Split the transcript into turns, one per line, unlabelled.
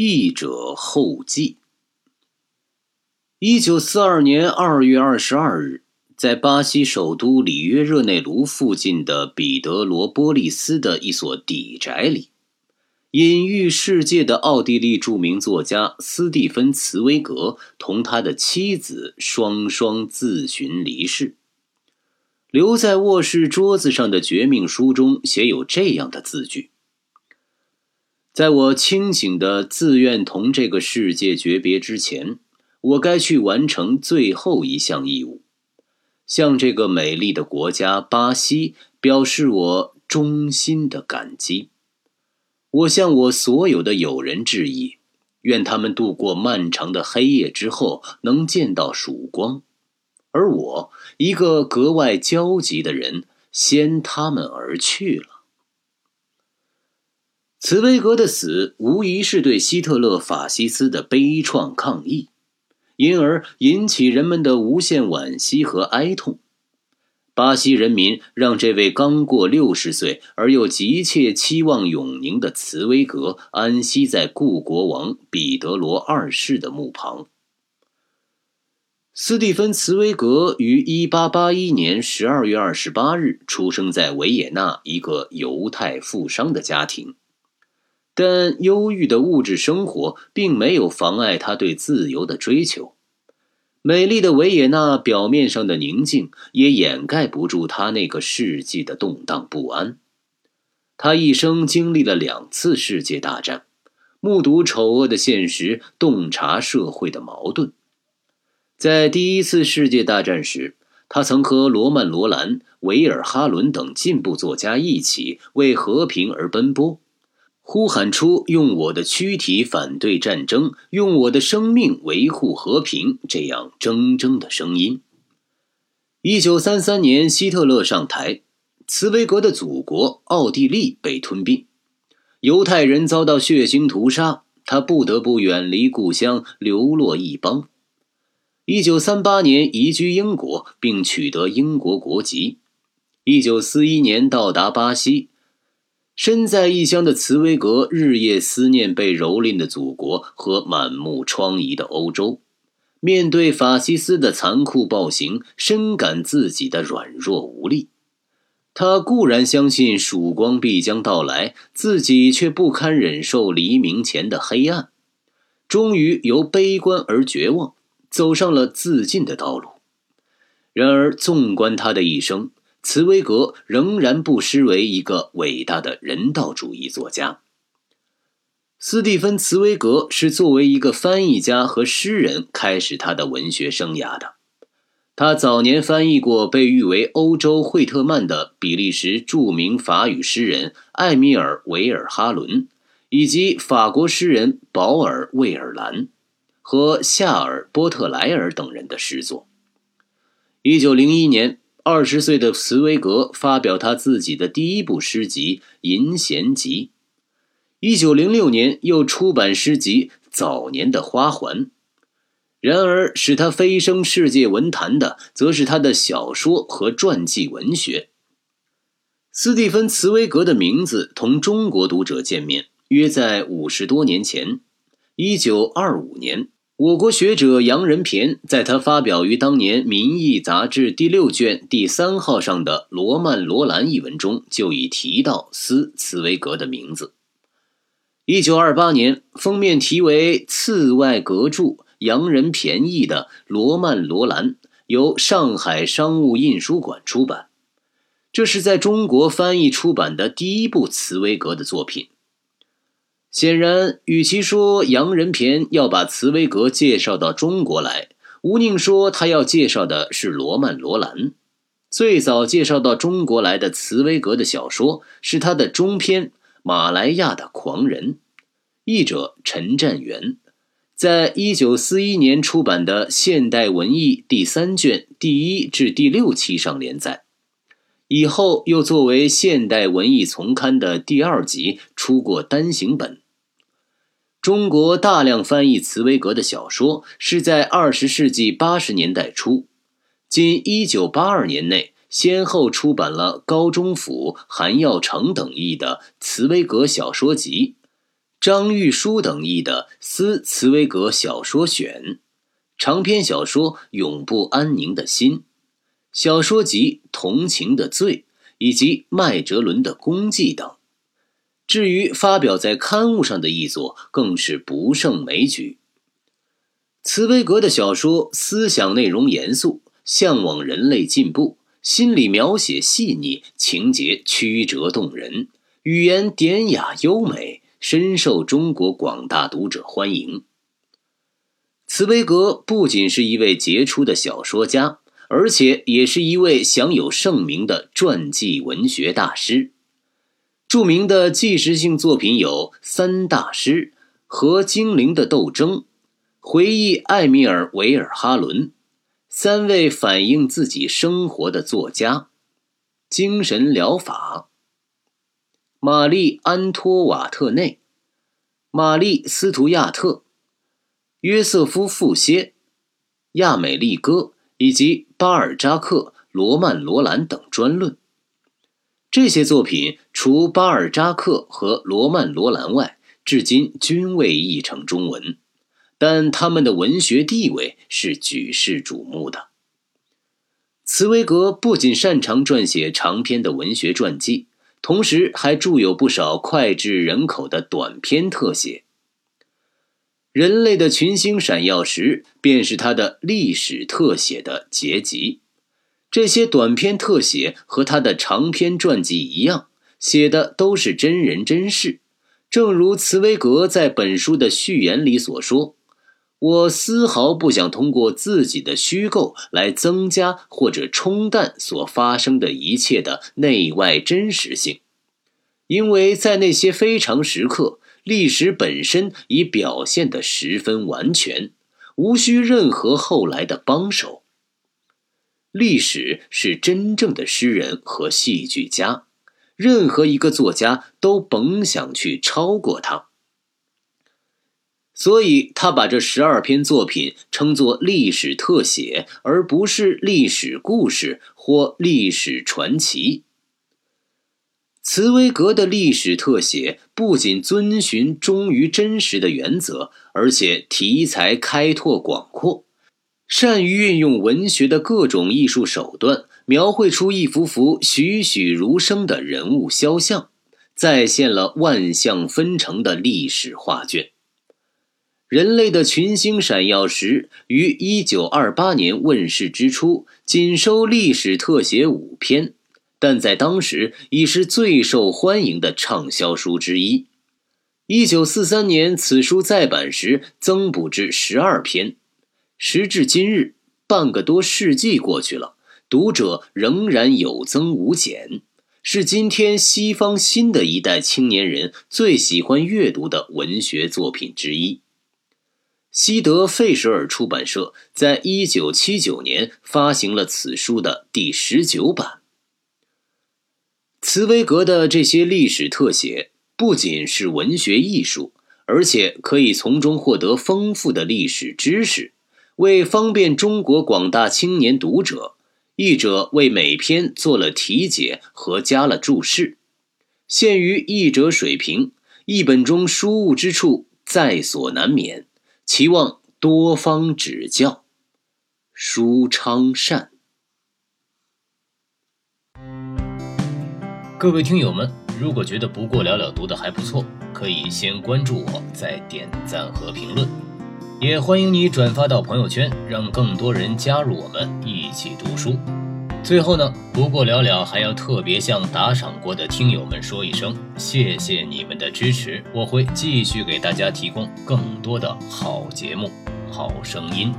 译者后记。一九四二年二月二十二日，在巴西首都里约热内卢附近的彼得罗波利斯的一所底宅里，隐喻世界的奥地利著名作家斯蒂芬·茨威格同他的妻子双双自寻离世。留在卧室桌子上的绝命书中写有这样的字句。在我清醒的自愿同这个世界诀别之前，我该去完成最后一项义务，向这个美丽的国家巴西表示我衷心的感激。我向我所有的友人致意，愿他们度过漫长的黑夜之后能见到曙光，而我一个格外焦急的人，先他们而去了。茨威格的死无疑是对希特勒法西斯的悲怆抗议，因而引起人们的无限惋惜和哀痛。巴西人民让这位刚过六十岁而又急切期望永宁的茨威格安息在故国王彼得罗二世的墓旁。斯蒂芬·茨威格于1881年12月28日出生在维也纳一个犹太富商的家庭。但忧郁的物质生活并没有妨碍他对自由的追求。美丽的维也纳表面上的宁静也掩盖不住他那个世纪的动荡不安。他一生经历了两次世界大战，目睹丑恶的现实，洞察社会的矛盾。在第一次世界大战时，他曾和罗曼·罗兰、维尔哈伦等进步作家一起为和平而奔波。呼喊出“用我的躯体反对战争，用我的生命维护和平”这样铮铮的声音。一九三三年，希特勒上台，茨威格的祖国奥地利被吞并，犹太人遭到血腥屠杀，他不得不远离故乡，流落异邦。一九三八年，移居英国，并取得英国国籍。一九四一年，到达巴西。身在异乡的茨威格日夜思念被蹂躏的祖国和满目疮痍的欧洲，面对法西斯的残酷暴行，深感自己的软弱无力。他固然相信曙光必将到来，自己却不堪忍受黎明前的黑暗，终于由悲观而绝望，走上了自尽的道路。然而，纵观他的一生，茨威格仍然不失为一个伟大的人道主义作家。斯蒂芬·茨威格是作为一个翻译家和诗人开始他的文学生涯的。他早年翻译过被誉为欧洲惠特曼的比利时著名法语诗人艾米尔·维尔哈伦，以及法国诗人保尔·魏尔兰和夏尔·波特莱尔等人的诗作。一九零一年。二十岁的茨威格发表他自己的第一部诗集《银弦集》，一九零六年又出版诗集《早年的花环》。然而，使他飞升世界文坛的，则是他的小说和传记文学。斯蒂芬·茨威格的名字同中国读者见面，约在五十多年前，一九二五年。我国学者杨仁平在他发表于当年《民意》杂志第六卷第三号上的《罗曼·罗兰》一文中，就已提到斯茨威格的名字。一九二八年，封面题为“次外阁注杨仁平译的《罗曼·罗兰》，由上海商务印书馆出版。这是在中国翻译出版的第一部茨威格的作品。显然，与其说杨仁平要把茨威格介绍到中国来，吴宁说他要介绍的是罗曼·罗兰。最早介绍到中国来的茨威格的小说是他的中篇《马来亚的狂人》，译者陈占元，在一九四一年出版的《现代文艺》第三卷第一至第六期上连载。以后又作为《现代文艺丛刊》的第二集出过单行本。中国大量翻译茨威格的小说是在二十世纪八十年代初，仅一九八二年内先后出版了高中甫、韩耀成等译的《茨威格小说集》，张玉书等译的《思茨威格小说选》，长篇小说《永不安宁的心》，小说集《同情的罪》，以及麦哲伦的功绩等。至于发表在刊物上的译作，更是不胜枚举。茨威格的小说思想内容严肃，向往人类进步，心理描写细腻，情节曲折动人，语言典雅优美，深受中国广大读者欢迎。茨威格不仅是一位杰出的小说家，而且也是一位享有盛名的传记文学大师。著名的纪实性作品有《三大师》和《精灵的斗争》，回忆艾米尔·维尔哈伦，三位反映自己生活的作家，精神疗法。玛丽·安托瓦特内、玛丽·斯图亚特、约瑟夫·富歇、亚美利哥以及巴尔扎克、罗曼·罗兰等专论。这些作品除巴尔扎克和罗曼·罗兰外，至今均未译成中文，但他们的文学地位是举世瞩目的。茨威格不仅擅长撰写长篇的文学传记，同时还著有不少脍炙人口的短篇特写。《人类的群星闪耀时》便是他的历史特写的结集。这些短篇特写和他的长篇传记一样，写的都是真人真事。正如茨威格在本书的序言里所说：“我丝毫不想通过自己的虚构来增加或者冲淡所发生的一切的内外真实性，因为在那些非常时刻，历史本身已表现得十分完全，无需任何后来的帮手。”历史是真正的诗人和戏剧家，任何一个作家都甭想去超过他。所以他把这十二篇作品称作历史特写，而不是历史故事或历史传奇。茨威格的历史特写不仅遵循忠于真实的原则，而且题材开拓广阔。善于运用文学的各种艺术手段，描绘出一幅幅栩栩如生的人物肖像，再现了万象纷呈的历史画卷。人类的群星闪耀时于一九二八年问世之初，仅收历史特写五篇，但在当时已是最受欢迎的畅销书之一。一九四三年，此书再版时增补至十二篇。时至今日，半个多世纪过去了，读者仍然有增无减，是今天西方新的一代青年人最喜欢阅读的文学作品之一。西德费舍尔出版社在一九七九年发行了此书的第十九版。茨威格的这些历史特写不仅是文学艺术，而且可以从中获得丰富的历史知识。为方便中国广大青年读者，译者为每篇做了题解和加了注释。限于译者水平，译本中疏误之处在所难免，期望多方指教。舒昌善。
各位听友们，如果觉得不过了了读的还不错，可以先关注我，再点赞和评论。也欢迎你转发到朋友圈，让更多人加入我们一起读书。最后呢，不过了了还要特别向打赏过的听友们说一声，谢谢你们的支持，我会继续给大家提供更多的好节目、好声音。